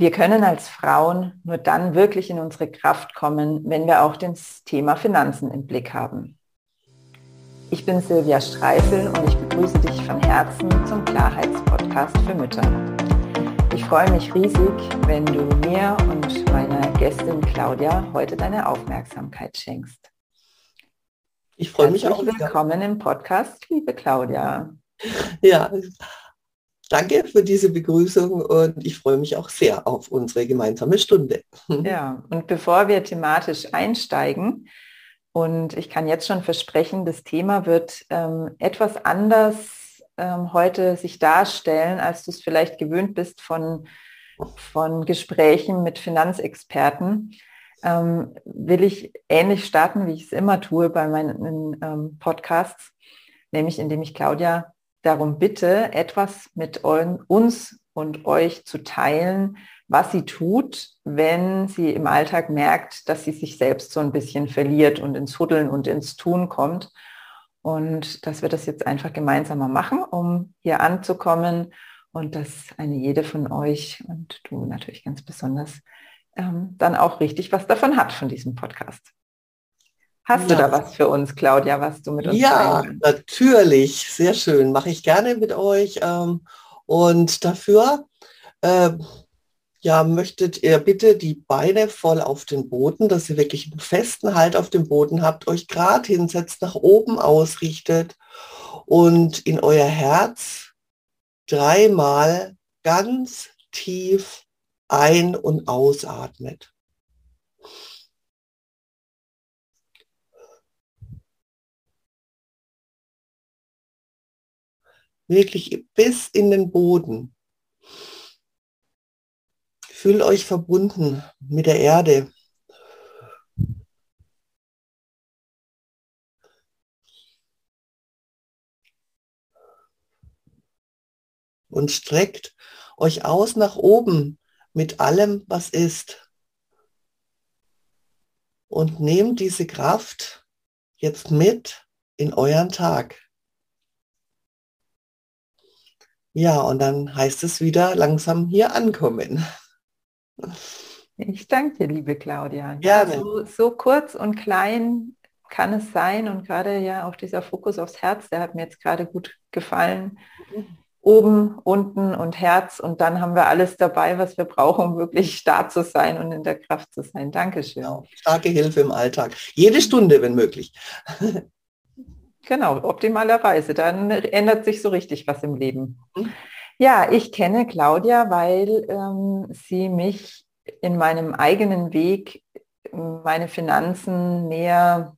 Wir können als Frauen nur dann wirklich in unsere Kraft kommen, wenn wir auch das Thema Finanzen im Blick haben. Ich bin Silvia Streifel und ich begrüße dich von Herzen zum Klarheitspodcast für Mütter. Ich freue mich riesig, wenn du mir und meiner Gästin Claudia heute deine Aufmerksamkeit schenkst. Ich freue mich auch. Willkommen im Podcast, liebe Claudia. Ja, Danke für diese Begrüßung und ich freue mich auch sehr auf unsere gemeinsame Stunde. Ja, und bevor wir thematisch einsteigen, und ich kann jetzt schon versprechen, das Thema wird ähm, etwas anders ähm, heute sich darstellen, als du es vielleicht gewöhnt bist von, von Gesprächen mit Finanzexperten. Ähm, will ich ähnlich starten, wie ich es immer tue bei meinen ähm, Podcasts, nämlich indem ich Claudia darum bitte, etwas mit uns und euch zu teilen, was sie tut, wenn sie im Alltag merkt, dass sie sich selbst so ein bisschen verliert und ins Huddeln und ins Tun kommt. Und dass wir das jetzt einfach gemeinsamer machen, um hier anzukommen und dass eine jede von euch und du natürlich ganz besonders ähm, dann auch richtig was davon hat von diesem Podcast. Hast ja. du da was für uns, Claudia, was du mit uns Ja, natürlich. Sehr schön. Mache ich gerne mit euch. Ähm, und dafür äh, ja, möchtet ihr bitte die Beine voll auf den Boden, dass ihr wirklich einen festen Halt auf dem Boden habt, euch gerade hinsetzt, nach oben ausrichtet und in euer Herz dreimal ganz tief ein- und ausatmet. Wirklich bis in den Boden. Fühlt euch verbunden mit der Erde. Und streckt euch aus nach oben mit allem, was ist. Und nehmt diese Kraft jetzt mit in euren Tag. Ja, und dann heißt es wieder langsam hier ankommen. Ich danke dir, liebe Claudia. Gerne. Ja, so, so kurz und klein kann es sein und gerade ja auch dieser Fokus aufs Herz, der hat mir jetzt gerade gut gefallen. Oben, unten und Herz und dann haben wir alles dabei, was wir brauchen, um wirklich stark zu sein und in der Kraft zu sein. Dankeschön. Genau. Starke Hilfe im Alltag. Jede Stunde, wenn möglich. Genau, optimalerweise. Dann ändert sich so richtig was im Leben. Mhm. Ja, ich kenne Claudia, weil ähm, sie mich in meinem eigenen Weg, meine Finanzen näher,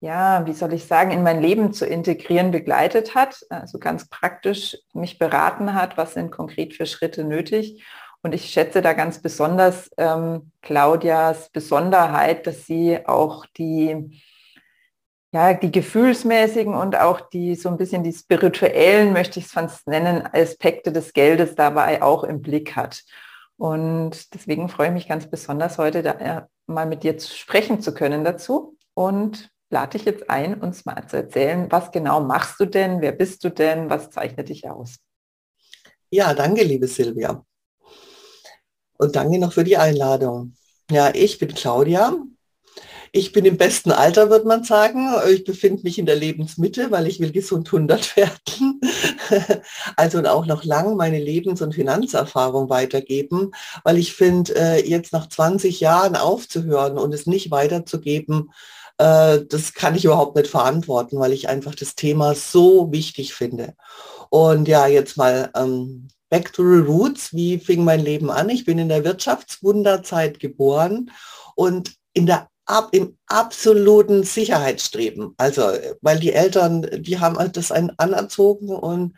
ja, wie soll ich sagen, in mein Leben zu integrieren begleitet hat. Also ganz praktisch mich beraten hat, was sind konkret für Schritte nötig. Und ich schätze da ganz besonders ähm, Claudias Besonderheit, dass sie auch die ja, die gefühlsmäßigen und auch die so ein bisschen die spirituellen, möchte ich es fast nennen, Aspekte des Geldes dabei auch im Blick hat. Und deswegen freue ich mich ganz besonders heute da, äh, mal mit dir sprechen zu können dazu und lade dich jetzt ein, uns mal zu erzählen, was genau machst du denn, wer bist du denn, was zeichnet dich aus? Ja, danke, liebe Silvia. Und danke noch für die Einladung. Ja, ich bin Claudia, ich bin im besten Alter, wird man sagen. Ich befinde mich in der Lebensmitte, weil ich will gesund 100 werden. also auch noch lang meine Lebens- und Finanzerfahrung weitergeben, weil ich finde, äh, jetzt nach 20 Jahren aufzuhören und es nicht weiterzugeben, äh, das kann ich überhaupt nicht verantworten, weil ich einfach das Thema so wichtig finde. Und ja, jetzt mal ähm, Back to the Roots. Wie fing mein Leben an? Ich bin in der Wirtschaftswunderzeit geboren und in der ab, im absoluten Sicherheitsstreben. Also, weil die Eltern, die haben halt das einen anerzogen und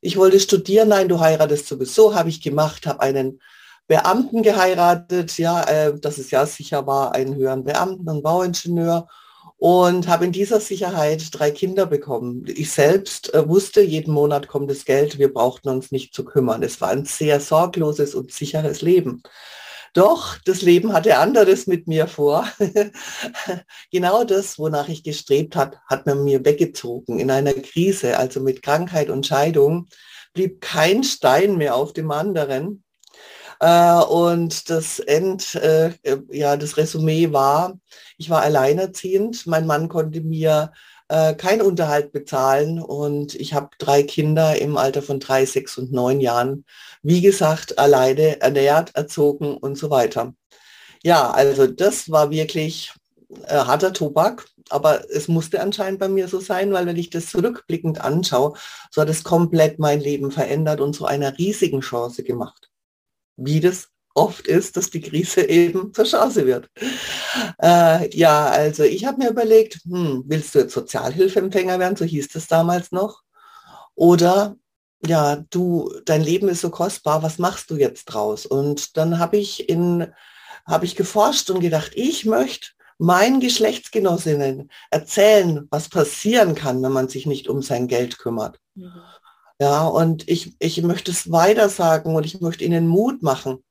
ich wollte studieren, nein, du heiratest sowieso, habe ich gemacht, habe einen Beamten geheiratet, ja, äh, dass es ja sicher war, einen höheren Beamten, einen Bauingenieur und habe in dieser Sicherheit drei Kinder bekommen. Ich selbst äh, wusste, jeden Monat kommt das Geld, wir brauchten uns nicht zu kümmern. Es war ein sehr sorgloses und sicheres Leben. Doch, das Leben hatte anderes mit mir vor. genau das, wonach ich gestrebt hat, hat man mir weggezogen. In einer Krise, also mit Krankheit und Scheidung, blieb kein Stein mehr auf dem anderen. Äh, und das End, äh, ja, das Resümee war, ich war alleinerziehend. Mein Mann konnte mir äh, keinen Unterhalt bezahlen und ich habe drei Kinder im Alter von drei, sechs und neun Jahren, wie gesagt, alleine ernährt, erzogen und so weiter. Ja, also das war wirklich äh, harter Tobak, aber es musste anscheinend bei mir so sein, weil wenn ich das zurückblickend anschaue, so hat es komplett mein Leben verändert und zu einer riesigen Chance gemacht. Wie das oft ist, dass die Krise eben zur Chance wird. Äh, ja, also ich habe mir überlegt, hm, willst du jetzt Sozialhilfeempfänger werden, so hieß es damals noch, oder ja, du, dein Leben ist so kostbar, was machst du jetzt draus? Und dann habe ich in, habe ich geforscht und gedacht, ich möchte meinen Geschlechtsgenossinnen erzählen, was passieren kann, wenn man sich nicht um sein Geld kümmert. Mhm. Ja, und ich, ich möchte es weiter sagen und ich möchte ihnen Mut machen.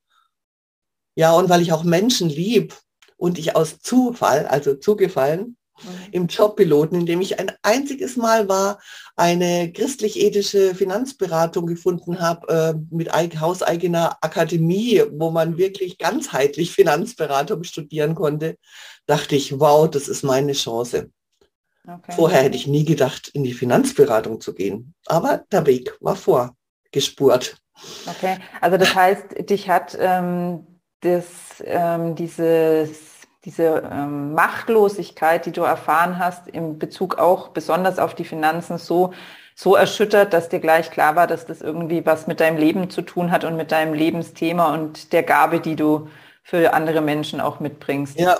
Ja, und weil ich auch Menschen lieb und ich aus Zufall, also zugefallen, mhm. im Jobpiloten, in dem ich ein einziges Mal war, eine christlich-ethische Finanzberatung gefunden habe äh, mit hauseigener Akademie, wo man wirklich ganzheitlich Finanzberatung studieren konnte, dachte ich, wow, das ist meine Chance. Okay. Vorher hätte ich nie gedacht, in die Finanzberatung zu gehen. Aber der Weg war vorgespurt. Okay, also das heißt, dich hat ähm, das, ähm, dieses, diese ähm, Machtlosigkeit, die du erfahren hast, in Bezug auch besonders auf die Finanzen so, so erschüttert, dass dir gleich klar war, dass das irgendwie was mit deinem Leben zu tun hat und mit deinem Lebensthema und der Gabe, die du für andere Menschen auch mitbringst. Ja,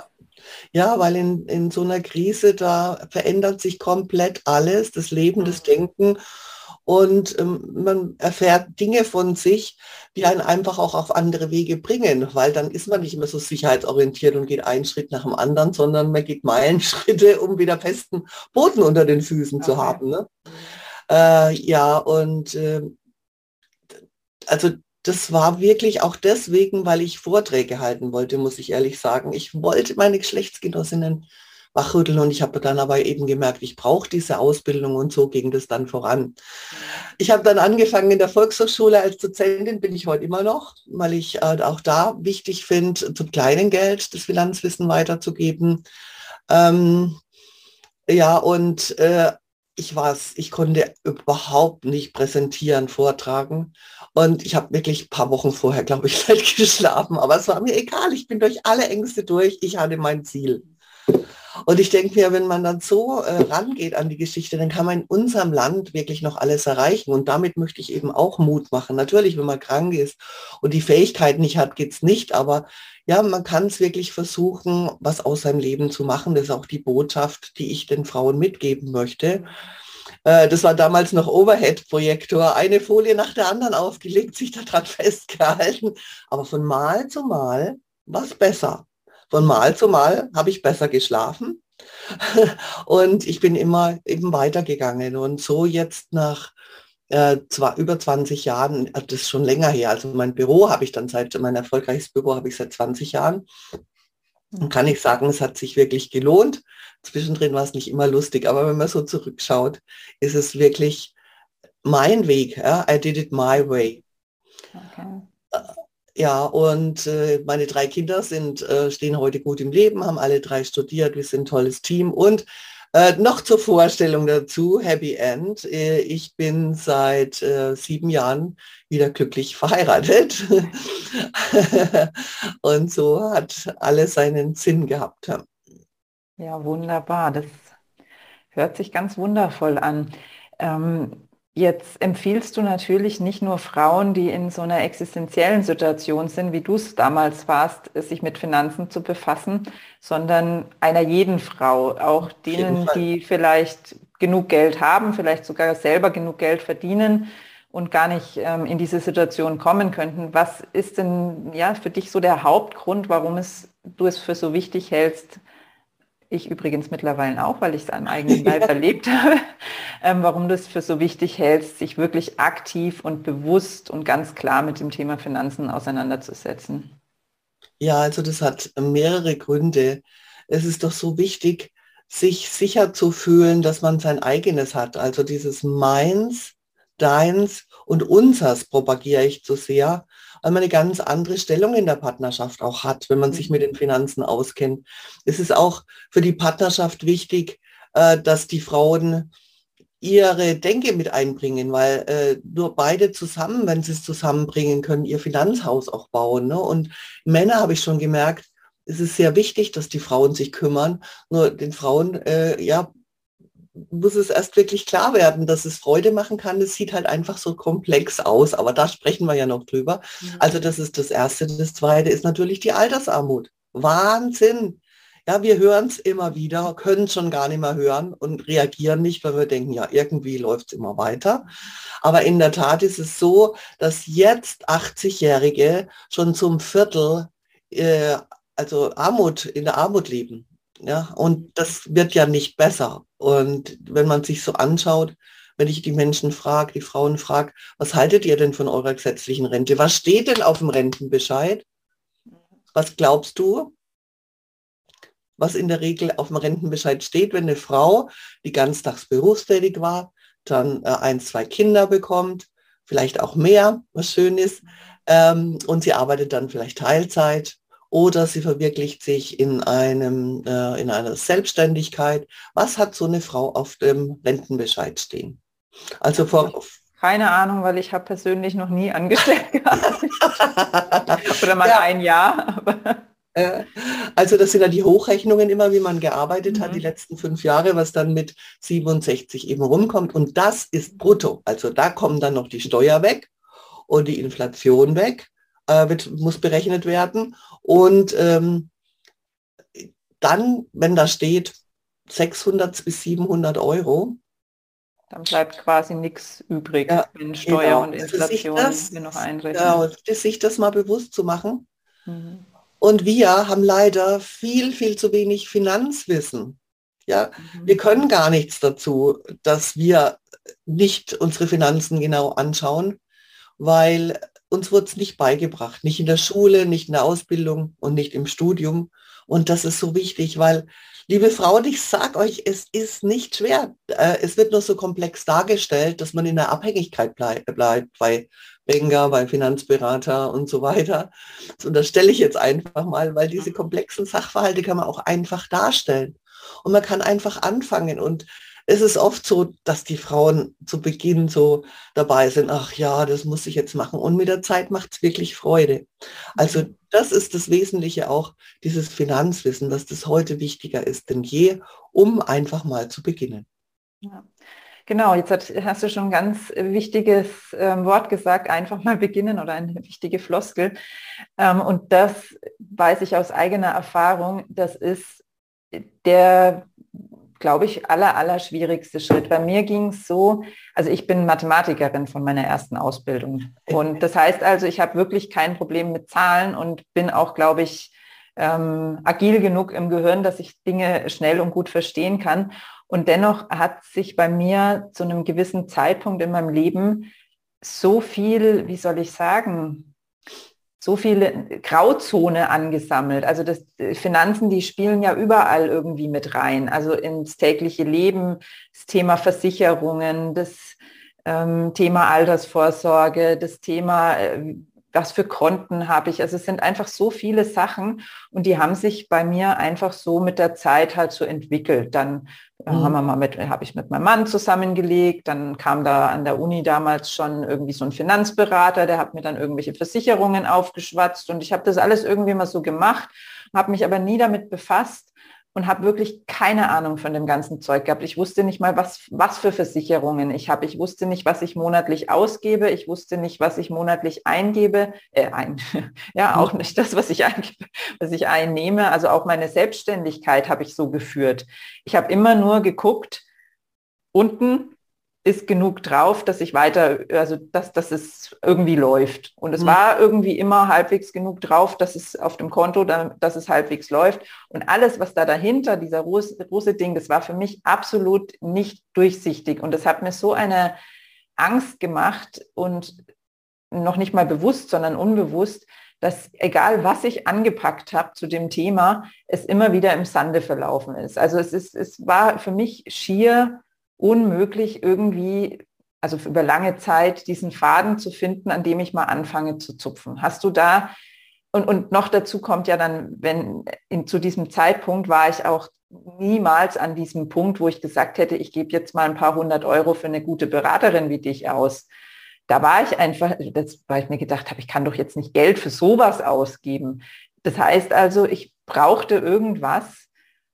ja, weil in, in so einer Krise, da verändert sich komplett alles, das Leben, das mhm. Denken. Und ähm, man erfährt Dinge von sich, die einen einfach auch auf andere Wege bringen, weil dann ist man nicht immer so sicherheitsorientiert und geht einen Schritt nach dem anderen, sondern man geht Meilenschritte, um wieder festen Boden unter den Füßen okay. zu haben. Ne? Äh, ja, und äh, also das war wirklich auch deswegen, weil ich Vorträge halten wollte, muss ich ehrlich sagen. Ich wollte meine Geschlechtsgenossinnen wachrütteln und ich habe dann aber eben gemerkt, ich brauche diese Ausbildung und so ging das dann voran. Ich habe dann angefangen in der Volkshochschule als Dozentin, bin ich heute immer noch, weil ich äh, auch da wichtig finde, zum kleinen Geld das Finanzwissen weiterzugeben. Ähm, ja, und äh, ich war ich konnte überhaupt nicht präsentieren, vortragen. Und ich habe wirklich ein paar Wochen vorher, glaube ich, nicht geschlafen. Aber es war mir egal. Ich bin durch alle Ängste durch. Ich hatte mein Ziel. Und ich denke mir, wenn man dann so äh, rangeht an die Geschichte, dann kann man in unserem Land wirklich noch alles erreichen. Und damit möchte ich eben auch Mut machen. Natürlich, wenn man krank ist und die Fähigkeit nicht hat, geht es nicht. Aber ja, man kann es wirklich versuchen, was aus seinem Leben zu machen. Das ist auch die Botschaft, die ich den Frauen mitgeben möchte. Äh, das war damals noch Overhead-Projektor, eine Folie nach der anderen aufgelegt, sich daran festgehalten. Aber von Mal zu Mal war es besser. Von Mal zu Mal habe ich besser geschlafen. und ich bin immer eben weitergegangen. Und so jetzt nach äh, zwar über 20 Jahren, äh, das ist schon länger her, also mein Büro habe ich dann seit, mein erfolgreiches Büro habe ich seit 20 Jahren. Und kann ich sagen, es hat sich wirklich gelohnt. Zwischendrin war es nicht immer lustig, aber wenn man so zurückschaut, ist es wirklich mein Weg. Ja? I did it my way. Okay. Ja, und äh, meine drei Kinder sind, äh, stehen heute gut im Leben, haben alle drei studiert, wir sind ein tolles Team und äh, noch zur Vorstellung dazu, Happy End. Äh, ich bin seit äh, sieben Jahren wieder glücklich verheiratet. Und so hat alles seinen Sinn gehabt. Ja, wunderbar. Das hört sich ganz wundervoll an. Ähm, Jetzt empfiehlst du natürlich nicht nur Frauen, die in so einer existenziellen Situation sind, wie du es damals warst, sich mit Finanzen zu befassen, sondern einer jeden Frau, auch denen, die vielleicht genug Geld haben, vielleicht sogar selber genug Geld verdienen und gar nicht ähm, in diese Situation kommen könnten. Was ist denn ja für dich so der Hauptgrund, warum es, du es für so wichtig hältst, ich übrigens mittlerweile auch, weil ich es am eigenen Leib erlebt habe, ähm, warum du es für so wichtig hältst, sich wirklich aktiv und bewusst und ganz klar mit dem Thema Finanzen auseinanderzusetzen. Ja, also das hat mehrere Gründe. Es ist doch so wichtig, sich sicher zu fühlen, dass man sein eigenes hat. Also dieses Meins, Deins und Unsers propagiere ich zu sehr. Weil man eine ganz andere Stellung in der Partnerschaft auch hat, wenn man sich mit den Finanzen auskennt. Es ist auch für die Partnerschaft wichtig, äh, dass die Frauen ihre Denke mit einbringen, weil äh, nur beide zusammen, wenn sie es zusammenbringen, können ihr Finanzhaus auch bauen. Ne? Und Männer habe ich schon gemerkt, es ist sehr wichtig, dass die Frauen sich kümmern. Nur den Frauen, äh, ja, muss es erst wirklich klar werden, dass es Freude machen kann. Es sieht halt einfach so komplex aus, aber da sprechen wir ja noch drüber. Mhm. Also das ist das Erste. Das Zweite ist natürlich die Altersarmut. Wahnsinn. Ja, wir hören es immer wieder, können es schon gar nicht mehr hören und reagieren nicht, weil wir denken, ja, irgendwie läuft es immer weiter. Aber in der Tat ist es so, dass jetzt 80-Jährige schon zum Viertel, äh, also Armut, in der Armut leben. Ja, und das wird ja nicht besser. Und wenn man sich so anschaut, wenn ich die Menschen frage, die Frauen frage, was haltet ihr denn von eurer gesetzlichen Rente? Was steht denn auf dem Rentenbescheid? Was glaubst du? was in der Regel auf dem Rentenbescheid steht, wenn eine Frau, die ganztags berufstätig war, dann äh, ein, zwei Kinder bekommt, vielleicht auch mehr, was schön ist, ähm, und sie arbeitet dann vielleicht Teilzeit oder sie verwirklicht sich in, einem, äh, in einer Selbstständigkeit. Was hat so eine Frau auf dem Rentenbescheid stehen? Also vor, keine Ahnung, weil ich habe persönlich noch nie angestellt gehabt. Oder mal ja. ein Jahr. Aber also das sind ja die Hochrechnungen immer, wie man gearbeitet mhm. hat die letzten fünf Jahre, was dann mit 67 eben rumkommt. Und das ist brutto. Also da kommen dann noch die Steuer weg und die Inflation weg, äh, wird, muss berechnet werden. Und ähm, dann, wenn da steht 600 bis das Euro, dann bleibt quasi nichts übrig, ja, wenn Steuer genau. und also Inflation das, noch einrechnen. Ja, sich das mal bewusst zu machen. Mhm. Und wir haben leider viel, viel zu wenig Finanzwissen. Ja, mhm. wir können gar nichts dazu, dass wir nicht unsere Finanzen genau anschauen, weil uns wird es nicht beigebracht, nicht in der Schule, nicht in der Ausbildung und nicht im Studium. Und das ist so wichtig, weil, liebe Frauen, ich sage euch, es ist nicht schwer. Äh, es wird nur so komplex dargestellt, dass man in der Abhängigkeit bleibt, bleibt bei Banker, bei Finanzberater und so weiter. Das unterstelle ich jetzt einfach mal, weil diese komplexen Sachverhalte kann man auch einfach darstellen. Und man kann einfach anfangen. Und es ist oft so, dass die Frauen zu Beginn so dabei sind, ach ja, das muss ich jetzt machen. Und mit der Zeit macht es wirklich Freude. Also das ist das Wesentliche auch, dieses Finanzwissen, dass das heute wichtiger ist denn je, um einfach mal zu beginnen. Ja. Genau, jetzt hat, hast du schon ein ganz wichtiges äh, Wort gesagt, einfach mal beginnen oder eine wichtige Floskel. Ähm, und das weiß ich aus eigener Erfahrung, das ist der, glaube ich, aller, aller schwierigste Schritt. Bei mir ging es so, also ich bin Mathematikerin von meiner ersten Ausbildung. Und das heißt also, ich habe wirklich kein Problem mit Zahlen und bin auch, glaube ich, ähm, agil genug im Gehirn, dass ich Dinge schnell und gut verstehen kann. Und dennoch hat sich bei mir zu einem gewissen Zeitpunkt in meinem Leben so viel, wie soll ich sagen, so viele Grauzone angesammelt. Also das Finanzen, die spielen ja überall irgendwie mit rein. Also ins tägliche Leben, das Thema Versicherungen, das ähm, Thema Altersvorsorge, das Thema, äh, was für Konten habe ich. Also es sind einfach so viele Sachen und die haben sich bei mir einfach so mit der Zeit halt so entwickelt. Dann mhm. haben wir mal mit, habe ich mit meinem Mann zusammengelegt, dann kam da an der Uni damals schon irgendwie so ein Finanzberater, der hat mir dann irgendwelche Versicherungen aufgeschwatzt und ich habe das alles irgendwie mal so gemacht, habe mich aber nie damit befasst, und habe wirklich keine Ahnung von dem ganzen Zeug gehabt. Ich wusste nicht mal, was, was für Versicherungen ich habe. Ich wusste nicht, was ich monatlich ausgebe. Ich wusste nicht, was ich monatlich eingebe. Äh, ein, ja, auch nicht das, was ich, eingebe, was ich einnehme. Also auch meine Selbstständigkeit habe ich so geführt. Ich habe immer nur geguckt, unten ist genug drauf, dass ich weiter, also dass, dass es irgendwie läuft. Und es mhm. war irgendwie immer halbwegs genug drauf, dass es auf dem Konto, dass es halbwegs läuft. Und alles, was da dahinter, dieser große Ding, das war für mich absolut nicht durchsichtig. Und das hat mir so eine Angst gemacht und noch nicht mal bewusst, sondern unbewusst, dass egal was ich angepackt habe zu dem Thema, es immer wieder im Sande verlaufen ist. Also es ist, es war für mich schier unmöglich, irgendwie also über lange Zeit diesen Faden zu finden, an dem ich mal anfange zu zupfen. Hast du da, und, und noch dazu kommt ja dann, wenn in, zu diesem Zeitpunkt war ich auch niemals an diesem Punkt, wo ich gesagt hätte, ich gebe jetzt mal ein paar hundert Euro für eine gute Beraterin wie dich aus. Da war ich einfach, das, weil ich mir gedacht habe, ich kann doch jetzt nicht Geld für sowas ausgeben. Das heißt also, ich brauchte irgendwas,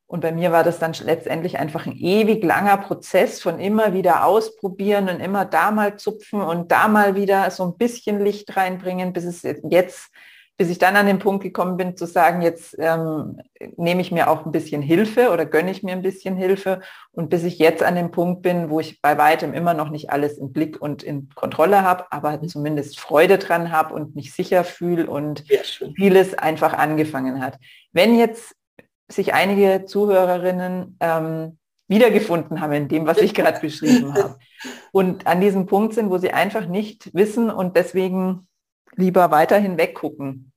und bei mir war das dann letztendlich einfach ein ewig langer Prozess von immer wieder ausprobieren und immer da mal zupfen und da mal wieder so ein bisschen Licht reinbringen, bis es jetzt, bis ich dann an den Punkt gekommen bin zu sagen, jetzt ähm, nehme ich mir auch ein bisschen Hilfe oder gönne ich mir ein bisschen Hilfe. Und bis ich jetzt an dem Punkt bin, wo ich bei weitem immer noch nicht alles im Blick und in Kontrolle habe, aber zumindest Freude dran habe und mich sicher fühle und vieles einfach angefangen hat. Wenn jetzt sich einige Zuhörerinnen ähm, wiedergefunden haben in dem, was ich gerade beschrieben habe. Und an diesem Punkt sind, wo sie einfach nicht wissen und deswegen lieber weiterhin weggucken.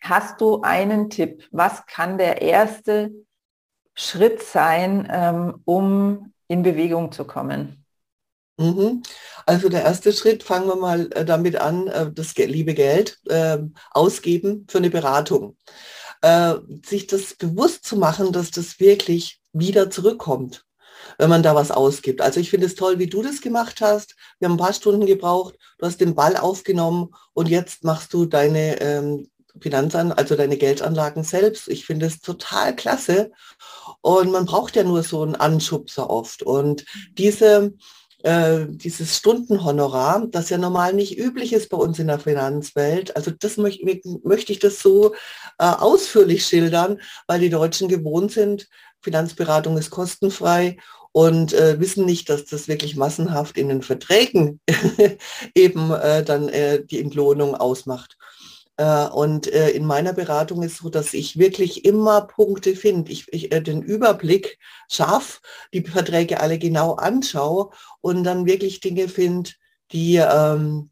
Hast du einen Tipp? Was kann der erste Schritt sein, ähm, um in Bewegung zu kommen? Mhm. Also der erste Schritt, fangen wir mal äh, damit an, äh, das liebe Geld äh, ausgeben für eine Beratung äh, sich das bewusst zu machen, dass das wirklich wieder zurückkommt, wenn man da was ausgibt. Also ich finde es toll, wie du das gemacht hast. Wir haben ein paar Stunden gebraucht, du hast den Ball aufgenommen und jetzt machst du deine ähm, Finanzan, also deine Geldanlagen selbst. Ich finde es total klasse. Und man braucht ja nur so einen Anschubser oft. Und diese äh, dieses Stundenhonorar, das ja normal nicht üblich ist bei uns in der Finanzwelt. Also das möchte, möchte ich das so äh, ausführlich schildern, weil die Deutschen gewohnt sind, Finanzberatung ist kostenfrei und äh, wissen nicht, dass das wirklich massenhaft in den Verträgen eben äh, dann äh, die Entlohnung ausmacht. Äh, und äh, in meiner Beratung ist so, dass ich wirklich immer Punkte finde. Ich, ich äh, den Überblick schaffe, die Verträge alle genau anschaue und dann wirklich Dinge finde, die, ähm,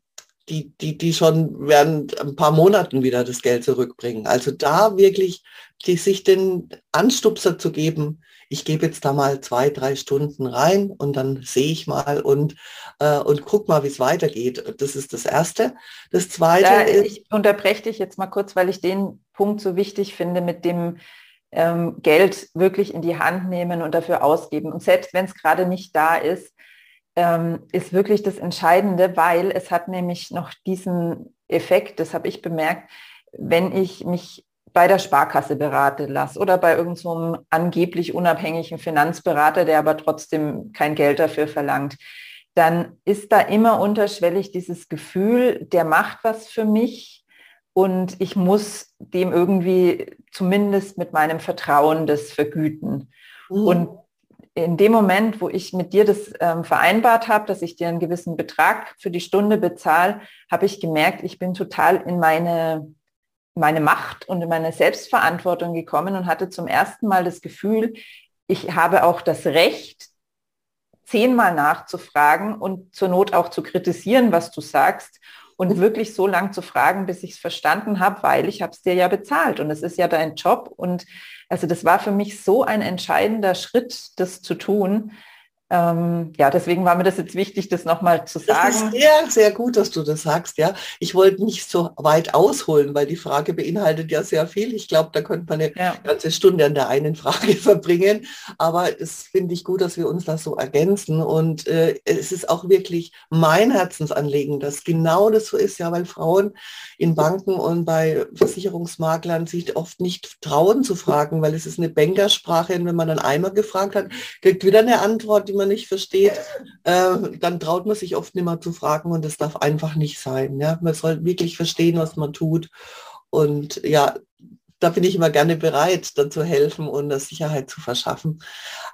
die, die, die schon während ein paar Monaten wieder das Geld zurückbringen. Also da wirklich die, sich den Anstupser zu geben, ich gebe jetzt da mal zwei, drei Stunden rein und dann sehe ich mal und, äh, und guck mal, wie es weitergeht. Das ist das Erste. Das Zweite da, ist... Ich unterbreche dich jetzt mal kurz, weil ich den Punkt so wichtig finde mit dem ähm, Geld wirklich in die Hand nehmen und dafür ausgeben. Und selbst wenn es gerade nicht da ist, ähm, ist wirklich das Entscheidende, weil es hat nämlich noch diesen Effekt, das habe ich bemerkt, wenn ich mich bei der Sparkasse berate lasse oder bei irgendeinem so angeblich unabhängigen Finanzberater, der aber trotzdem kein Geld dafür verlangt, dann ist da immer unterschwellig dieses Gefühl, der macht was für mich und ich muss dem irgendwie zumindest mit meinem Vertrauen das vergüten. Mhm. Und in dem Moment, wo ich mit dir das ähm, vereinbart habe, dass ich dir einen gewissen Betrag für die Stunde bezahle, habe ich gemerkt, ich bin total in meine meine Macht und in meine Selbstverantwortung gekommen und hatte zum ersten Mal das Gefühl, ich habe auch das Recht, zehnmal nachzufragen und zur Not auch zu kritisieren, was du sagst und wirklich so lang zu fragen, bis ich es verstanden habe, weil ich habe es dir ja bezahlt und es ist ja dein Job und also das war für mich so ein entscheidender Schritt, das zu tun, ähm, ja, deswegen war mir das jetzt wichtig, das nochmal zu sagen. Das ist sehr, sehr gut, dass du das sagst, ja. Ich wollte nicht so weit ausholen, weil die Frage beinhaltet ja sehr viel. Ich glaube, da könnte man eine ja. ganze Stunde an der einen Frage verbringen. Aber es finde ich gut, dass wir uns das so ergänzen. Und äh, es ist auch wirklich mein Herzensanliegen, dass genau das so ist, ja, weil Frauen in Banken und bei Versicherungsmaklern sich oft nicht trauen zu fragen, weil es ist eine Bankersprache. Und wenn man dann einmal gefragt hat, kriegt wieder eine Antwort, die man nicht versteht, äh, dann traut man sich oft nicht mehr zu fragen und das darf einfach nicht sein. Ja? Man soll wirklich verstehen, was man tut. Und ja, da bin ich immer gerne bereit, dann zu helfen und das Sicherheit zu verschaffen.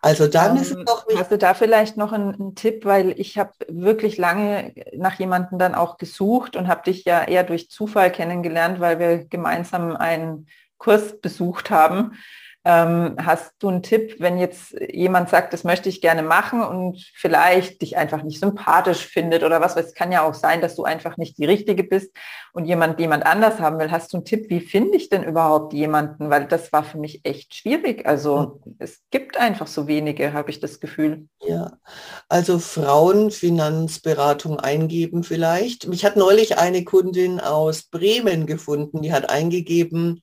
Also dann ähm, ist es ähm, auch Hast du da vielleicht noch einen, einen Tipp, weil ich habe wirklich lange nach jemandem dann auch gesucht und habe dich ja eher durch Zufall kennengelernt, weil wir gemeinsam einen Kurs besucht haben Ähm, hast du einen Tipp, wenn jetzt jemand sagt, das möchte ich gerne machen und vielleicht dich einfach nicht sympathisch findet oder was, es kann ja auch sein, dass du einfach nicht die Richtige bist und jemand jemand anders haben will. Hast du einen Tipp, wie finde ich denn überhaupt jemanden? Weil das war für mich echt schwierig. Also es gibt einfach so wenige, habe ich das Gefühl. Ja, also Frauenfinanzberatung eingeben vielleicht. Mich hat neulich eine Kundin aus Bremen gefunden, die hat eingegeben,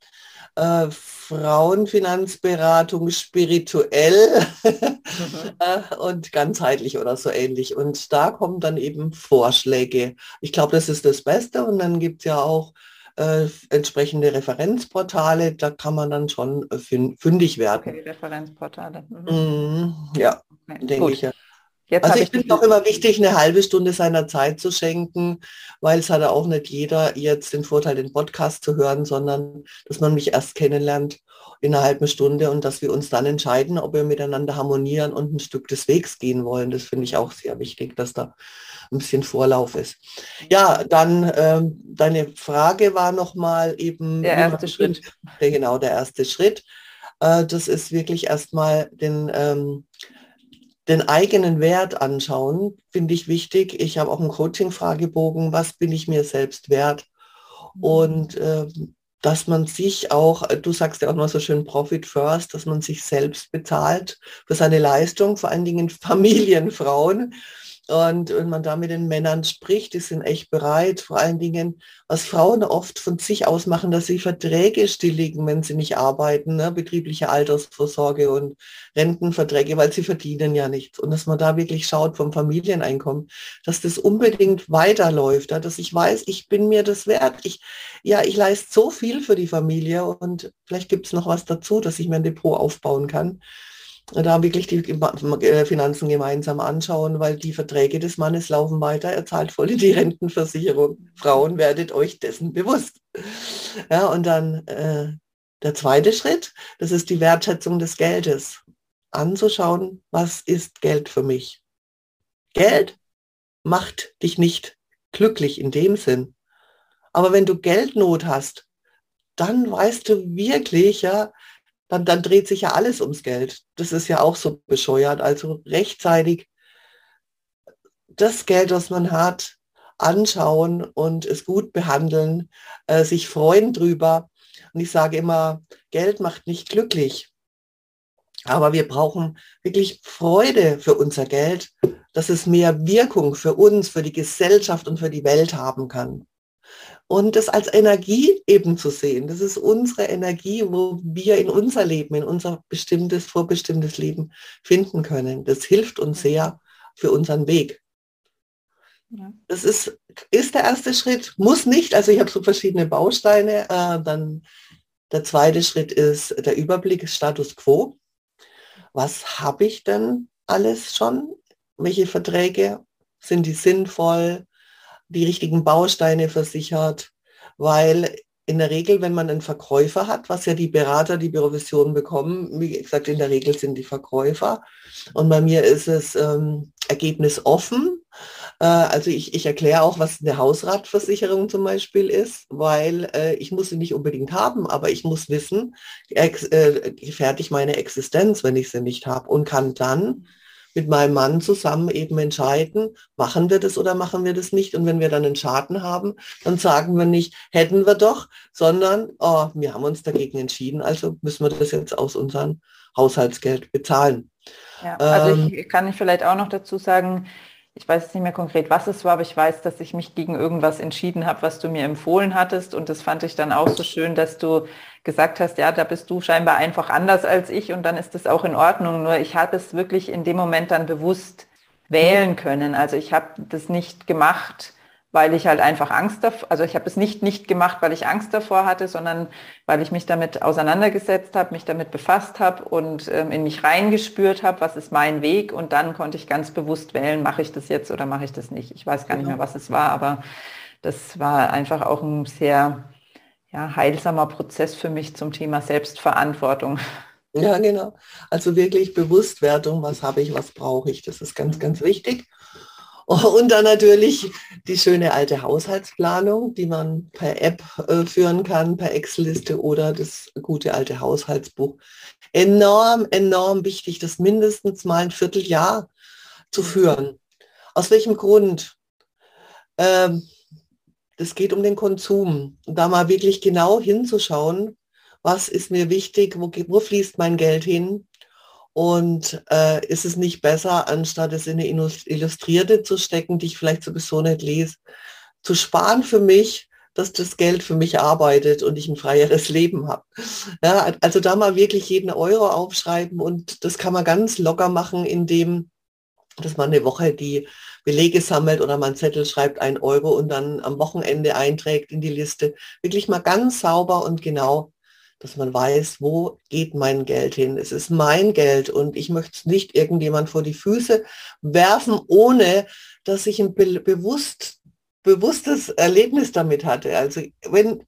äh, Frauenfinanzberatung spirituell mhm. Äh, und ganzheitlich oder so ähnlich. Und da kommen dann eben Vorschläge. Ich glaube, das ist das Beste. Und dann gibt es ja auch äh, entsprechende Referenzportale, da kann man dann schon äh, fündig werden. Okay, Referenzportale. Mhm. Mm, ja, okay, denke ich ja. Jetzt also ich finde auch immer wichtig, eine halbe Stunde seiner Zeit zu schenken, weil es hat auch nicht jeder jetzt den Vorteil, den Podcast zu hören, sondern dass man mich erst kennenlernt in einer halben Stunde und dass wir uns dann entscheiden, ob wir miteinander harmonieren und ein Stück des Wegs gehen wollen. Das finde ich auch sehr wichtig, dass da ein bisschen Vorlauf ist. Ja, dann ähm, deine Frage war nochmal eben... Der erste Schritt. Der, genau, der erste Schritt. Äh, das ist wirklich erstmal den... Ähm, den eigenen Wert anschauen, finde ich wichtig. Ich habe auch einen Coaching-Fragebogen, was bin ich mir selbst wert? Mhm. Und äh, dass man sich auch, du sagst ja auch mal so schön Profit First, dass man sich selbst bezahlt für seine Leistung, vor allen Dingen Familienfrauen. Und wenn man da mit den Männern spricht, die sind echt bereit, vor allen Dingen, was Frauen oft von sich aus machen, dass sie Verträge stilligen, wenn sie nicht arbeiten, ne? betriebliche Altersvorsorge und Rentenverträge, weil sie verdienen ja nichts. Und dass man da wirklich schaut vom Familieneinkommen, dass das unbedingt weiterläuft, ja? dass ich weiß, ich bin mir das wert. Ich, ja, ich leiste so viel für die Familie und vielleicht gibt es noch was dazu, dass ich mir ein Depot aufbauen kann da wirklich die äh, Finanzen gemeinsam anschauen, weil die Verträge des Mannes laufen weiter, er zahlt voll in die Rentenversicherung. Frauen werdet euch dessen bewusst. Ja, und dann äh, der zweite Schritt, das ist die Wertschätzung des Geldes. Anzuschauen, was ist Geld für mich? Geld macht dich nicht glücklich in dem Sinn. Aber wenn du Geldnot hast, dann weißt du wirklich, ja, dann, dann dreht sich ja alles ums Geld. Das ist ja auch so bescheuert. Also rechtzeitig das Geld, was man hat, anschauen und es gut behandeln, äh, sich freuen drüber. Und ich sage immer, Geld macht nicht glücklich. Aber wir brauchen wirklich Freude für unser Geld, dass es mehr Wirkung für uns, für die Gesellschaft und für die Welt haben kann und das als Energie eben zu sehen. Das ist unsere Energie, wo wir in unser Leben, in unser bestimmtes, vorbestimmtes Leben finden können. Das hilft uns sehr für unseren Weg. Das ist, ist der erste Schritt, muss nicht, also ich habe so verschiedene Bausteine. Äh, dann der zweite Schritt ist der Überblick Status Quo. Was habe ich denn alles schon? Welche Verträge sind die sinnvoll? Die richtigen Bausteine versichert, weil in der Regel, wenn man einen Verkäufer hat, was ja die Berater die Provision bekommen, wie gesagt, in der Regel sind die Verkäufer. Und bei mir ist es ähm, Ergebnis offen. Äh, also ich, ich erkläre auch, was eine Hausratversicherung zum Beispiel ist, weil äh, ich muss sie nicht unbedingt haben, aber ich muss wissen, äh, gefährde meine Existenz, wenn ich sie nicht habe und kann dann mit meinem Mann zusammen eben entscheiden, machen wir das oder machen wir das nicht. Und wenn wir dann einen Schaden haben, dann sagen wir nicht, hätten wir doch, sondern oh, wir haben uns dagegen entschieden, also müssen wir das jetzt aus unserem Haushaltsgeld bezahlen. Ja, also ähm, ich kann ich vielleicht auch noch dazu sagen, ich weiß nicht mehr konkret, was es war, aber ich weiß, dass ich mich gegen irgendwas entschieden habe, was du mir empfohlen hattest. Und das fand ich dann auch so schön, dass du gesagt hast, ja, da bist du scheinbar einfach anders als ich und dann ist das auch in Ordnung. Nur ich habe es wirklich in dem Moment dann bewusst wählen können. Also ich habe das nicht gemacht, weil ich halt einfach Angst davor, also ich habe es nicht nicht gemacht, weil ich Angst davor hatte, sondern weil ich mich damit auseinandergesetzt habe, mich damit befasst habe und ähm, in mich reingespürt habe, was ist mein Weg und dann konnte ich ganz bewusst wählen, mache ich das jetzt oder mache ich das nicht. Ich weiß gar nicht mehr, was es war, aber das war einfach auch ein sehr ja, heilsamer Prozess für mich zum Thema Selbstverantwortung. Ja, genau. Also wirklich Bewusstwertung, was habe ich, was brauche ich, das ist ganz, ganz wichtig. Und dann natürlich die schöne alte Haushaltsplanung, die man per App äh, führen kann, per Excel-Liste oder das gute alte Haushaltsbuch. Enorm, enorm wichtig, das mindestens mal ein Vierteljahr zu führen. Aus welchem Grund? Ähm, es geht um den Konsum. Da mal wirklich genau hinzuschauen, was ist mir wichtig, wo fließt mein Geld hin, und äh, ist es nicht besser, anstatt es in eine Illustrierte zu stecken, die ich vielleicht sowieso nicht lese, zu sparen für mich, dass das Geld für mich arbeitet und ich ein freieres Leben habe. Ja, also da mal wirklich jeden Euro aufschreiben und das kann man ganz locker machen, indem dass man eine Woche die Belege sammelt oder man Zettel schreibt ein Euro und dann am Wochenende einträgt in die Liste. Wirklich mal ganz sauber und genau dass man weiß, wo geht mein Geld hin. Es ist mein Geld und ich möchte es nicht irgendjemand vor die Füße werfen, ohne dass ich ein be bewusst, bewusstes Erlebnis damit hatte. Also wenn,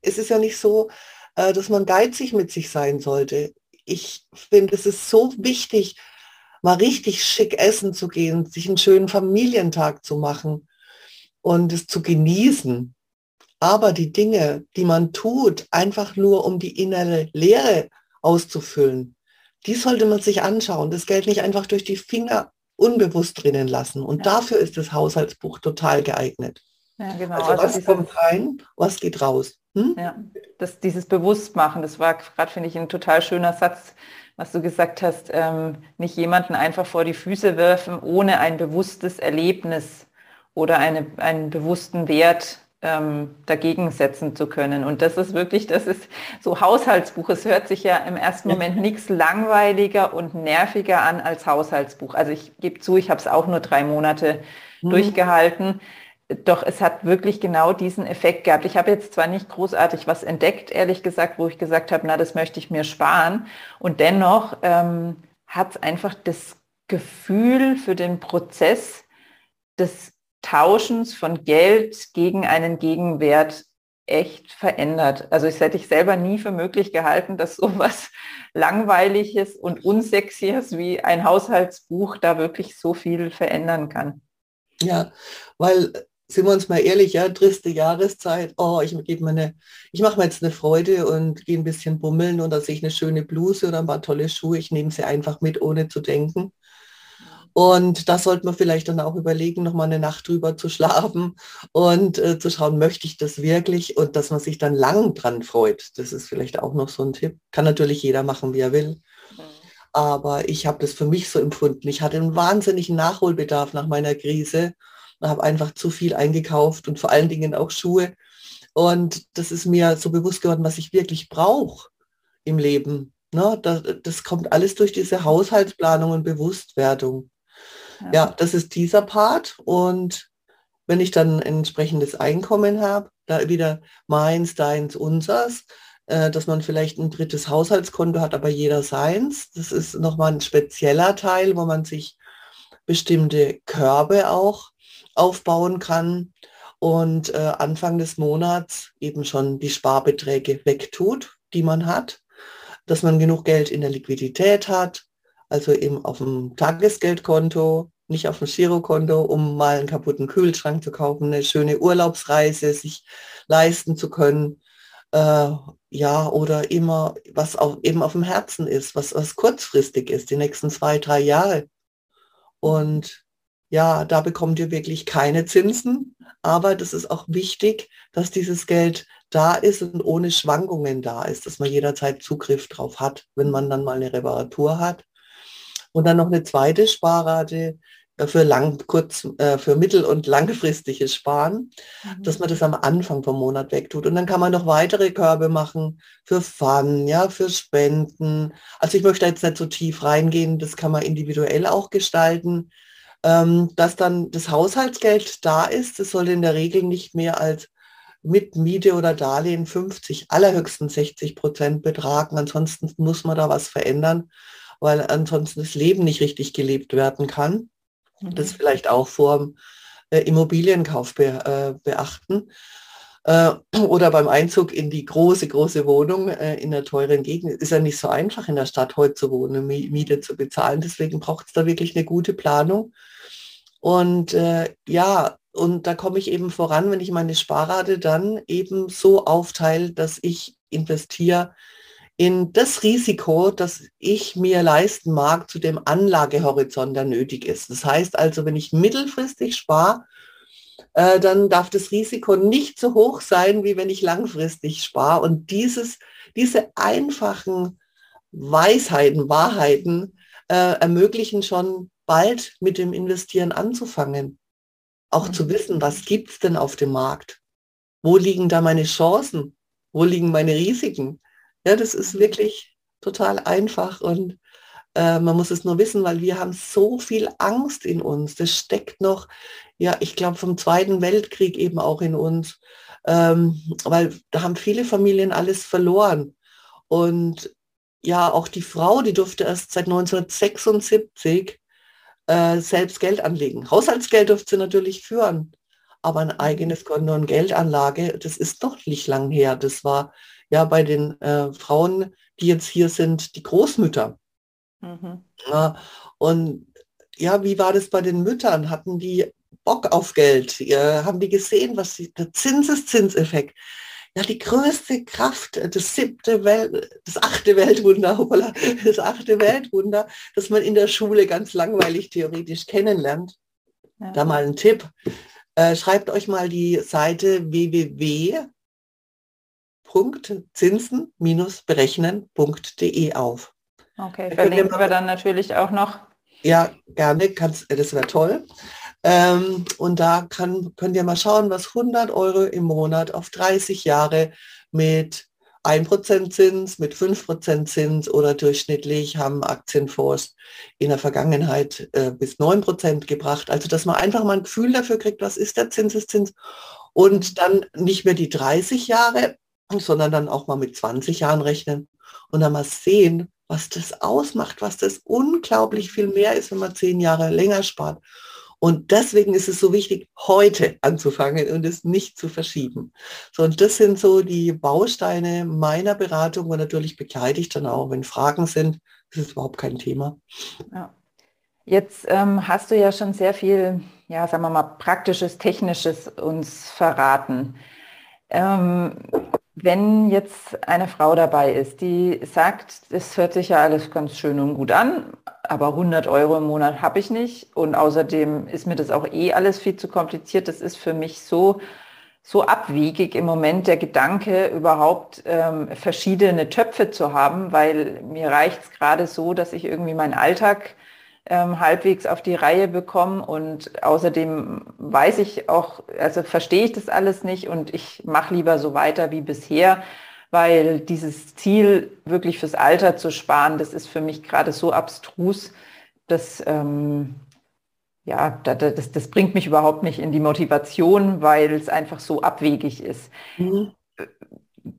es ist ja nicht so, äh, dass man geizig mit sich sein sollte. Ich finde, es ist so wichtig, mal richtig schick essen zu gehen, sich einen schönen Familientag zu machen und es zu genießen. Aber die Dinge, die man tut, einfach nur um die innere Leere auszufüllen, die sollte man sich anschauen. Das Geld nicht einfach durch die Finger unbewusst drinnen lassen. Und ja. dafür ist das Haushaltsbuch total geeignet. Ja, genau. Also, also was kommt rein, was geht raus. Hm? Ja, das, dieses Bewusstmachen, das war gerade, finde ich, ein total schöner Satz, was du gesagt hast, ähm, nicht jemanden einfach vor die Füße werfen, ohne ein bewusstes Erlebnis oder eine, einen bewussten Wert ähm, dagegen setzen zu können. Und das ist wirklich, das ist so Haushaltsbuch. Es hört sich ja im ersten Moment nichts langweiliger und nerviger an als Haushaltsbuch. Also ich gebe zu, ich habe es auch nur drei Monate mhm. durchgehalten. Doch es hat wirklich genau diesen Effekt gehabt. Ich habe jetzt zwar nicht großartig was entdeckt, ehrlich gesagt, wo ich gesagt habe, na, das möchte ich mir sparen. Und dennoch ähm, hat es einfach das Gefühl für den Prozess des Tauschens von Geld gegen einen Gegenwert echt verändert. Also ich hätte ich selber nie für möglich gehalten, dass sowas langweiliges und unsexiges wie ein Haushaltsbuch da wirklich so viel verändern kann. Ja, weil sind wir uns mal ehrlich, ja, triste Jahreszeit. Oh, ich gebe mir eine, ich mache mir jetzt eine Freude und gehe ein bisschen bummeln und da sehe ich eine schöne Bluse oder ein paar tolle Schuhe. Ich nehme sie einfach mit, ohne zu denken. Und da sollte man vielleicht dann auch überlegen, noch mal eine Nacht drüber zu schlafen und äh, zu schauen, möchte ich das wirklich und dass man sich dann lang dran freut. Das ist vielleicht auch noch so ein Tipp. Kann natürlich jeder machen, wie er will. Mhm. Aber ich habe das für mich so empfunden. Ich hatte einen wahnsinnigen Nachholbedarf nach meiner Krise und habe einfach zu viel eingekauft und vor allen Dingen auch Schuhe. Und das ist mir so bewusst geworden, was ich wirklich brauche im Leben. Ne, das, das kommt alles durch diese Haushaltsplanung und Bewusstwerdung. Ja. ja, das ist dieser Part. Und wenn ich dann entsprechendes Einkommen habe, da wieder meins, deins, unsers, äh, dass man vielleicht ein drittes Haushaltskonto hat, aber jeder seins. Das ist nochmal ein spezieller Teil, wo man sich bestimmte Körbe auch aufbauen kann und äh, Anfang des Monats eben schon die Sparbeträge wegtut, die man hat, dass man genug Geld in der Liquidität hat, also eben auf dem Tagesgeldkonto, nicht auf dem Girokonto, um mal einen kaputten Kühlschrank zu kaufen, eine schöne Urlaubsreise sich leisten zu können. Äh, ja, oder immer, was auch eben auf dem Herzen ist, was, was kurzfristig ist, die nächsten zwei, drei Jahre. Und ja, da bekommt ihr wirklich keine Zinsen, aber das ist auch wichtig, dass dieses Geld da ist und ohne Schwankungen da ist, dass man jederzeit Zugriff drauf hat, wenn man dann mal eine Reparatur hat und dann noch eine zweite Sparrate äh, für lang, kurz, äh, für mittel- und langfristiges Sparen, mhm. dass man das am Anfang vom Monat wegtut. Und dann kann man noch weitere Körbe machen für Fun, ja, für Spenden. Also ich möchte jetzt nicht so tief reingehen, das kann man individuell auch gestalten. Ähm, dass dann das Haushaltsgeld da ist, das soll in der Regel nicht mehr als mit Miete oder Darlehen 50, allerhöchstens 60 Prozent betragen. Ansonsten muss man da was verändern weil ansonsten das Leben nicht richtig gelebt werden kann. Mhm. Das vielleicht auch vor dem äh, Immobilienkauf be, äh, beachten. Äh, oder beim Einzug in die große, große Wohnung äh, in einer teuren Gegend. Ist ja nicht so einfach in der Stadt heute zu wohnen, Miete zu bezahlen. Deswegen braucht es da wirklich eine gute Planung. Und äh, ja, und da komme ich eben voran, wenn ich meine Sparrate dann eben so aufteile, dass ich investiere in das Risiko, das ich mir leisten mag zu dem Anlagehorizont, der nötig ist. Das heißt also, wenn ich mittelfristig spare, äh, dann darf das Risiko nicht so hoch sein, wie wenn ich langfristig spare. Und dieses, diese einfachen Weisheiten, Wahrheiten äh, ermöglichen schon bald mit dem Investieren anzufangen. Auch mhm. zu wissen, was gibt es denn auf dem Markt? Wo liegen da meine Chancen? Wo liegen meine Risiken? Ja, das ist wirklich total einfach und äh, man muss es nur wissen, weil wir haben so viel Angst in uns. Das steckt noch, ja, ich glaube, vom Zweiten Weltkrieg eben auch in uns, ähm, weil da haben viele Familien alles verloren. Und ja, auch die Frau, die durfte erst seit 1976 äh, selbst Geld anlegen. Haushaltsgeld durfte sie natürlich führen, aber ein eigenes Konto und Geldanlage, das ist doch nicht lang her. Das war ja bei den äh, Frauen, die jetzt hier sind, die Großmütter. Mhm. Ja, und ja, wie war das bei den Müttern? Hatten die Bock auf Geld? Ja, haben die gesehen, was die, der Zinseszinseffekt? Ja, die größte Kraft, das siebte Welt, das achte Weltwunder, hoppala, das achte Weltwunder, das man in der Schule ganz langweilig theoretisch kennenlernt. Ja. Da mal ein Tipp. Äh, schreibt euch mal die Seite www www.zinsen-berechnen.de auf. Okay, verlinken wir dann natürlich auch noch. Ja, gerne, kannst, das wäre toll. Ähm, und da kann, könnt ihr mal schauen, was 100 Euro im Monat auf 30 Jahre mit 1% Zins, mit 5% Zins oder durchschnittlich haben Aktienfonds in der Vergangenheit äh, bis 9% gebracht. Also dass man einfach mal ein Gefühl dafür kriegt, was ist der Zinseszins und dann nicht mehr die 30 Jahre, sondern dann auch mal mit 20 Jahren rechnen und dann mal sehen, was das ausmacht, was das unglaublich viel mehr ist, wenn man zehn Jahre länger spart. Und deswegen ist es so wichtig, heute anzufangen und es nicht zu verschieben. So, und das sind so die Bausteine meiner Beratung und natürlich begleite ich dann auch, wenn Fragen sind. Das ist überhaupt kein Thema. Ja. Jetzt ähm, hast du ja schon sehr viel, ja, sagen wir mal, praktisches, technisches uns verraten. Ähm, wenn jetzt eine Frau dabei ist, die sagt, es hört sich ja alles ganz schön und gut an, aber 100 Euro im Monat habe ich nicht und außerdem ist mir das auch eh alles viel zu kompliziert. Das ist für mich so, so abwegig im Moment der Gedanke, überhaupt ähm, verschiedene Töpfe zu haben, weil mir reicht es gerade so, dass ich irgendwie meinen Alltag ähm, halbwegs auf die Reihe bekommen. Und außerdem weiß ich auch, also verstehe ich das alles nicht und ich mache lieber so weiter wie bisher, weil dieses Ziel, wirklich fürs Alter zu sparen, das ist für mich gerade so abstrus, dass ähm, ja, das, das bringt mich überhaupt nicht in die Motivation, weil es einfach so abwegig ist. Mhm.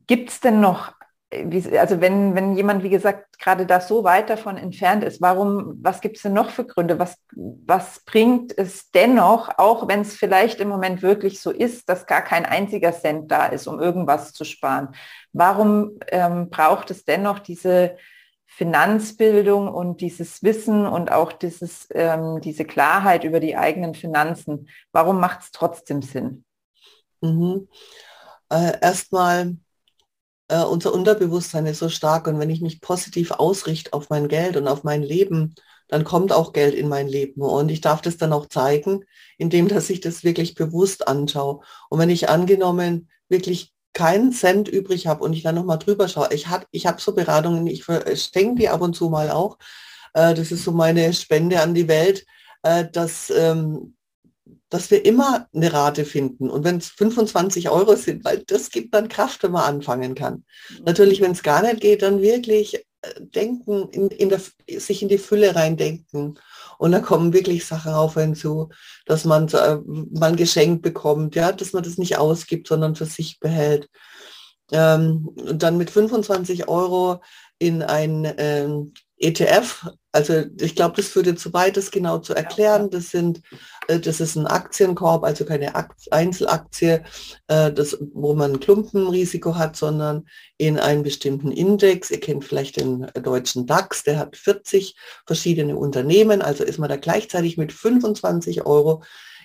Gibt es denn noch also wenn, wenn jemand, wie gesagt, gerade da so weit davon entfernt ist, warum, was gibt es denn noch für Gründe? Was, was bringt es dennoch, auch wenn es vielleicht im Moment wirklich so ist, dass gar kein einziger Cent da ist, um irgendwas zu sparen? Warum ähm, braucht es dennoch diese Finanzbildung und dieses Wissen und auch dieses, ähm, diese Klarheit über die eigenen Finanzen? Warum macht es trotzdem Sinn? Mhm. Äh, Erstmal äh, unser Unterbewusstsein ist so stark und wenn ich mich positiv ausrichte auf mein Geld und auf mein Leben, dann kommt auch Geld in mein Leben und ich darf das dann auch zeigen, indem dass ich das wirklich bewusst anschaue. Und wenn ich angenommen wirklich keinen Cent übrig habe und ich dann nochmal drüber schaue, ich habe ich hab so Beratungen, ich schenke die ab und zu mal auch, äh, das ist so meine Spende an die Welt, äh, dass ähm, dass wir immer eine Rate finden. Und wenn es 25 Euro sind, weil das gibt dann Kraft, wenn man anfangen kann. Mhm. Natürlich, wenn es gar nicht geht, dann wirklich äh, denken, in, in der, sich in die Fülle reindenken. Und da kommen wirklich Sachen auf hinzu, dass man äh, mal ein Geschenk bekommt, ja, dass man das nicht ausgibt, sondern für sich behält. Ähm, und dann mit 25 Euro in ein, ähm, ETF, also ich glaube, das würde zu weit, das genau zu erklären. Das sind, äh, das ist ein Aktienkorb, also keine Einzelaktie, äh, das, wo man Klumpenrisiko hat, sondern in einen bestimmten Index. Ihr kennt vielleicht den deutschen DAX, der hat 40 verschiedene Unternehmen, also ist man da gleichzeitig mit 25 Euro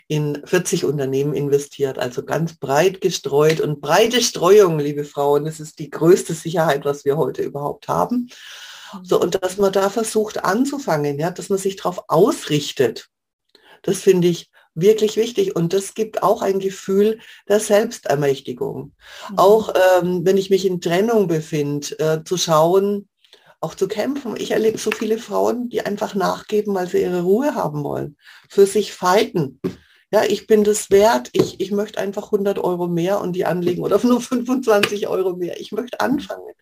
in 40 Unternehmen investiert, also ganz breit gestreut und breite Streuung, liebe Frauen, das ist die größte Sicherheit, was wir heute überhaupt haben. So, und dass man da versucht anzufangen, ja, dass man sich darauf ausrichtet. Das finde ich wirklich wichtig. Und das gibt auch ein Gefühl der Selbstermächtigung. Mhm. Auch ähm, wenn ich mich in Trennung befinde, äh, zu schauen, auch zu kämpfen. Ich erlebe so viele Frauen, die einfach nachgeben, weil sie ihre Ruhe haben wollen, für sich fighten. Ja, ich bin das wert, ich, ich möchte einfach 100 Euro mehr und die anlegen oder nur 25 Euro mehr. Ich möchte anfangen.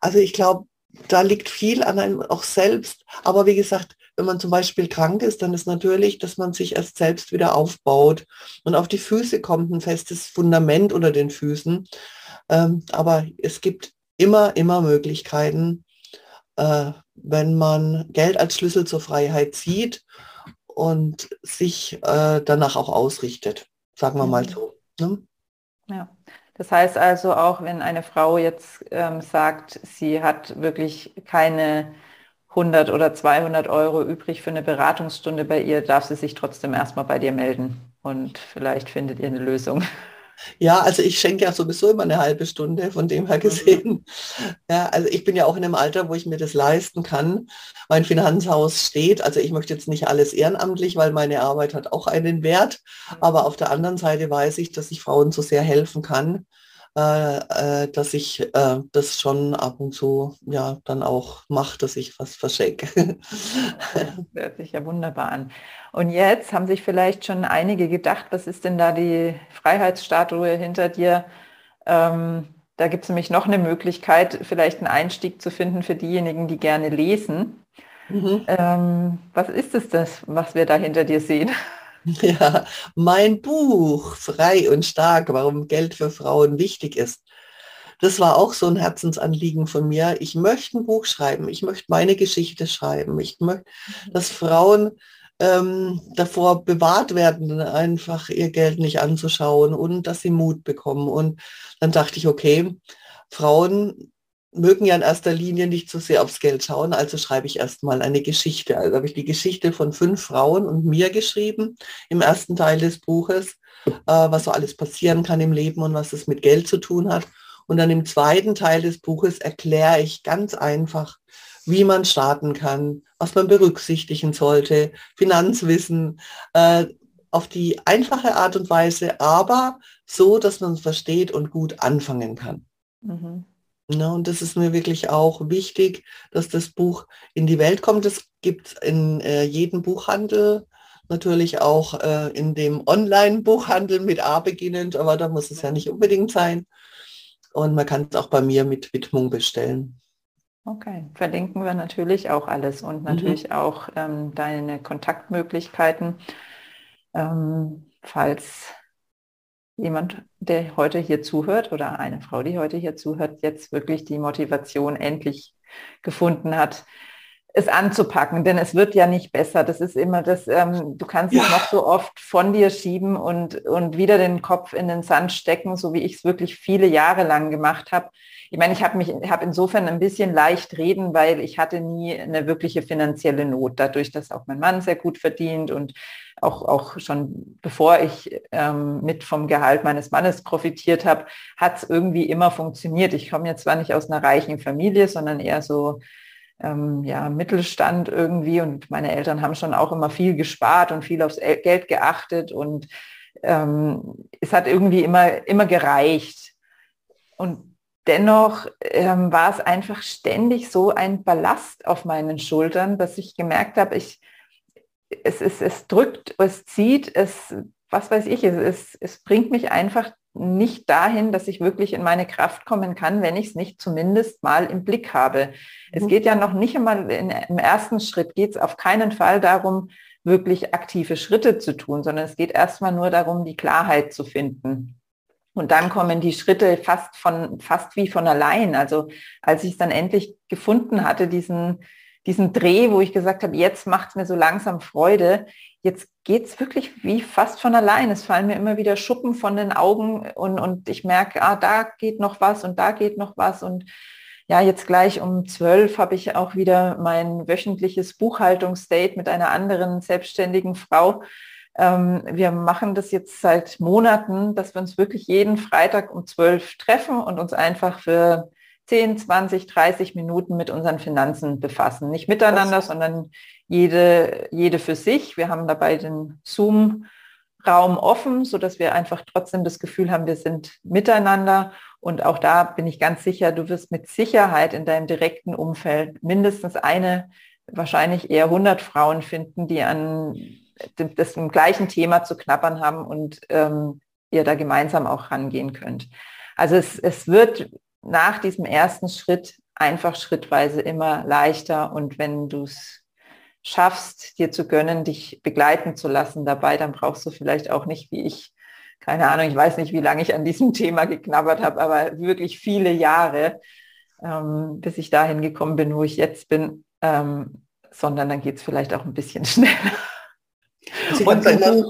Also ich glaube, da liegt viel an einem auch selbst. Aber wie gesagt, wenn man zum Beispiel krank ist, dann ist natürlich, dass man sich erst selbst wieder aufbaut und auf die Füße kommt, ein festes Fundament unter den Füßen. Ähm, aber es gibt immer, immer Möglichkeiten, äh, wenn man Geld als Schlüssel zur Freiheit sieht und sich äh, danach auch ausrichtet, sagen wir mal mhm. so. Ne? Ja. Das heißt also auch, wenn eine Frau jetzt ähm, sagt, sie hat wirklich keine 100 oder 200 Euro übrig für eine Beratungsstunde bei ihr, darf sie sich trotzdem erstmal bei dir melden und vielleicht findet ihr eine Lösung. Ja, also ich schenke ja sowieso immer eine halbe Stunde, von dem her mhm. gesehen. Ja, also ich bin ja auch in einem Alter, wo ich mir das leisten kann. Mein Finanzhaus steht, also ich möchte jetzt nicht alles ehrenamtlich, weil meine Arbeit hat auch einen Wert. Mhm. Aber auf der anderen Seite weiß ich, dass ich Frauen so sehr helfen kann, äh, äh, dass ich äh, das schon ab und zu ja dann auch mache, dass ich was verschenke. Das hört sich ja wunderbar an. Und jetzt haben sich vielleicht schon einige gedacht, was ist denn da die Freiheitsstatue hinter dir? Ähm, da gibt es nämlich noch eine Möglichkeit, vielleicht einen Einstieg zu finden für diejenigen, die gerne lesen. Mhm. Ähm, was ist es das, was wir da hinter dir sehen? Ja, mein Buch, Frei und Stark, warum Geld für Frauen wichtig ist. Das war auch so ein Herzensanliegen von mir. Ich möchte ein Buch schreiben. Ich möchte meine Geschichte schreiben. Ich möchte, dass Frauen ähm, davor bewahrt werden, einfach ihr Geld nicht anzuschauen und dass sie Mut bekommen. Und dann dachte ich, okay, Frauen mögen ja in erster Linie nicht so sehr aufs Geld schauen, also schreibe ich erstmal eine Geschichte. Also habe ich die Geschichte von fünf Frauen und mir geschrieben im ersten Teil des Buches, äh, was so alles passieren kann im Leben und was es mit Geld zu tun hat. Und dann im zweiten Teil des Buches erkläre ich ganz einfach, wie man starten kann, was man berücksichtigen sollte, Finanzwissen, äh, auf die einfache Art und Weise, aber so, dass man es versteht und gut anfangen kann. Mhm. Ne, und das ist mir wirklich auch wichtig, dass das Buch in die Welt kommt. Es gibt in äh, jedem Buchhandel, natürlich auch äh, in dem Online-Buchhandel mit A beginnend, aber da muss es ja nicht unbedingt sein. Und man kann es auch bei mir mit Widmung bestellen. Okay, verlinken wir natürlich auch alles und mhm. natürlich mhm. auch ähm, deine Kontaktmöglichkeiten, ähm, falls jemand, der heute hier zuhört oder eine Frau, die heute hier zuhört, jetzt wirklich die Motivation endlich gefunden hat, es anzupacken, denn es wird ja nicht besser. Das ist immer das, ähm, du kannst ja. es noch so oft von dir schieben und, und wieder den Kopf in den Sand stecken, so wie ich es wirklich viele Jahre lang gemacht habe. Ich meine, ich habe mich, habe insofern ein bisschen leicht reden, weil ich hatte nie eine wirkliche finanzielle Not, dadurch, dass auch mein Mann sehr gut verdient und auch, auch schon bevor ich ähm, mit vom Gehalt meines Mannes profitiert habe, hat es irgendwie immer funktioniert. Ich komme jetzt zwar nicht aus einer reichen Familie, sondern eher so ähm, ja, Mittelstand irgendwie und meine Eltern haben schon auch immer viel gespart und viel aufs Geld geachtet und ähm, es hat irgendwie immer, immer gereicht. Und dennoch ähm, war es einfach ständig so ein Ballast auf meinen Schultern, dass ich gemerkt habe, ich, es, es, es drückt, es zieht, es, was weiß ich, es, es, es bringt mich einfach nicht dahin, dass ich wirklich in meine Kraft kommen kann, wenn ich es nicht zumindest mal im Blick habe. Mhm. Es geht ja noch nicht einmal in, im ersten Schritt, geht es auf keinen Fall darum, wirklich aktive Schritte zu tun, sondern es geht erstmal nur darum, die Klarheit zu finden. Und dann kommen die Schritte fast von, fast wie von allein. Also als ich es dann endlich gefunden hatte, diesen, diesen Dreh, wo ich gesagt habe, jetzt macht es mir so langsam Freude. Jetzt geht es wirklich wie fast von allein. Es fallen mir immer wieder Schuppen von den Augen und, und ich merke, ah, da geht noch was und da geht noch was. Und ja, jetzt gleich um zwölf habe ich auch wieder mein wöchentliches Buchhaltungsdate mit einer anderen selbstständigen Frau. Ähm, wir machen das jetzt seit Monaten, dass wir uns wirklich jeden Freitag um zwölf treffen und uns einfach für 10, 20, 30 Minuten mit unseren Finanzen befassen. Nicht miteinander, das sondern jede, jede für sich. Wir haben dabei den Zoom-Raum offen, sodass wir einfach trotzdem das Gefühl haben, wir sind miteinander. Und auch da bin ich ganz sicher, du wirst mit Sicherheit in deinem direkten Umfeld mindestens eine, wahrscheinlich eher 100 Frauen finden, die an das im gleichen Thema zu knappern haben und ähm, ihr da gemeinsam auch rangehen könnt. Also es, es wird nach diesem ersten Schritt einfach schrittweise immer leichter und wenn du es schaffst, dir zu gönnen, dich begleiten zu lassen dabei, dann brauchst du vielleicht auch nicht, wie ich, keine Ahnung, ich weiß nicht, wie lange ich an diesem Thema geknabbert habe, aber wirklich viele Jahre, ähm, bis ich dahin gekommen bin, wo ich jetzt bin, ähm, sondern dann geht es vielleicht auch ein bisschen schneller. Also und ein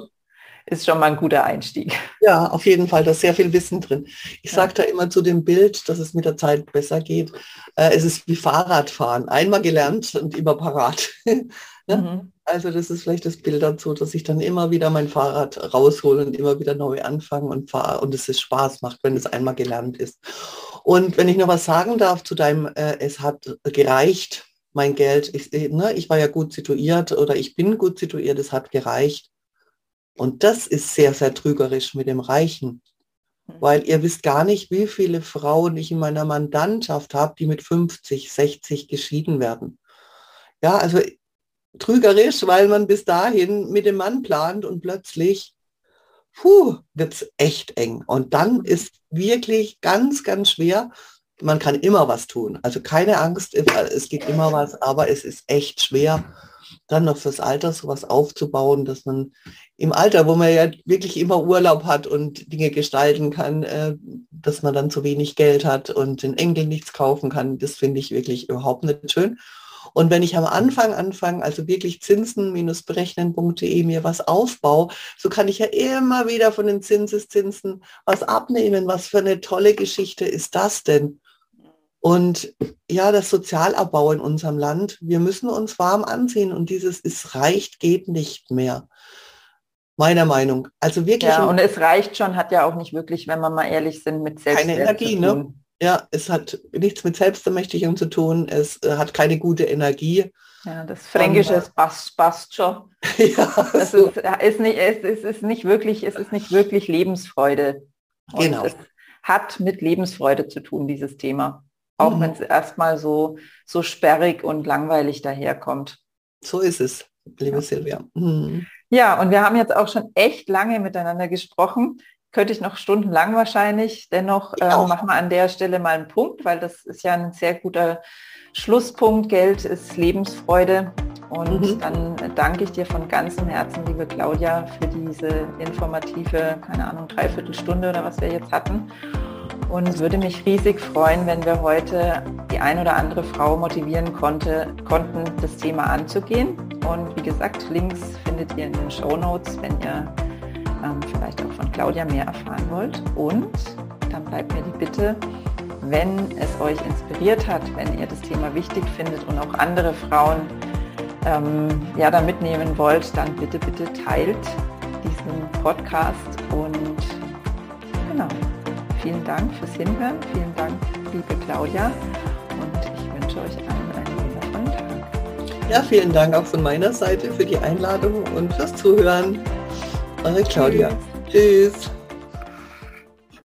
ist schon mal ein guter Einstieg. Ja, auf jeden Fall, da ist sehr viel Wissen drin. Ich ja. sage da immer zu dem Bild, dass es mit der Zeit besser geht. Äh, es ist wie Fahrradfahren. Einmal gelernt und immer parat. ne? mhm. Also das ist vielleicht das Bild dazu, dass ich dann immer wieder mein Fahrrad raushole und immer wieder neu anfange und fahre und es ist Spaß macht, wenn es einmal gelernt ist. Und wenn ich noch was sagen darf zu deinem, äh, es hat gereicht, mein Geld, ich, ne, ich war ja gut situiert oder ich bin gut situiert, es hat gereicht. Und das ist sehr, sehr trügerisch mit dem Reichen. Mhm. Weil ihr wisst gar nicht, wie viele Frauen ich in meiner Mandantschaft habe, die mit 50, 60 geschieden werden. Ja, also trügerisch, weil man bis dahin mit dem Mann plant und plötzlich wird es echt eng. Und dann mhm. ist wirklich ganz, ganz schwer, man kann immer was tun. Also keine Angst, es geht immer was, aber es ist echt schwer, dann noch fürs Alter sowas aufzubauen, dass man im Alter, wo man ja wirklich immer Urlaub hat und Dinge gestalten kann, äh, dass man dann zu wenig Geld hat und den Enkeln nichts kaufen kann, das finde ich wirklich überhaupt nicht schön. Und wenn ich am Anfang anfange, also wirklich zinsen-berechnen.de mir was aufbaue, so kann ich ja immer wieder von den Zinseszinsen was abnehmen. Was für eine tolle Geschichte ist das denn? Und ja, das Sozialabbau in unserem Land, wir müssen uns warm anziehen und dieses es reicht geht nicht mehr. Meiner Meinung. Also wirklich. Ja, und es reicht schon, hat ja auch nicht wirklich, wenn wir mal ehrlich sind, mit Selbstwert Keine Energie, ne? Ja, es hat nichts mit Selbstermächtigung zu tun, es äh, hat keine gute Energie. Ja, das Fränkische ist passt, passt schon. ja, das so. ist, ist, nicht, es, ist, ist nicht wirklich, es ist nicht wirklich Lebensfreude. Und genau. Es hat mit Lebensfreude zu tun, dieses Thema. Auch mhm. wenn es erstmal so, so sperrig und langweilig daherkommt. So ist es, liebe ja. Silvia. Mhm. Ja, und wir haben jetzt auch schon echt lange miteinander gesprochen. Könnte ich noch stundenlang wahrscheinlich. Dennoch äh, machen wir an der Stelle mal einen Punkt, weil das ist ja ein sehr guter Schlusspunkt. Geld ist Lebensfreude. Und mhm. dann danke ich dir von ganzem Herzen, liebe Claudia, für diese informative, keine Ahnung, Dreiviertelstunde oder was wir jetzt hatten und würde mich riesig freuen, wenn wir heute die ein oder andere Frau motivieren konnte, konnten, das Thema anzugehen. Und wie gesagt, Links findet ihr in den Show Notes, wenn ihr ähm, vielleicht auch von Claudia mehr erfahren wollt. Und dann bleibt mir die Bitte, wenn es euch inspiriert hat, wenn ihr das Thema wichtig findet und auch andere Frauen ähm, ja, da mitnehmen wollt, dann bitte, bitte teilt diesen Podcast und genau vielen Dank fürs Hinhören. Vielen Dank, liebe Claudia. Und ich wünsche euch allen einen wundervollen Tag. Ja, vielen Dank auch von meiner Seite für die Einladung und fürs Zuhören. Eure Claudia. Tschüss. Tschüss.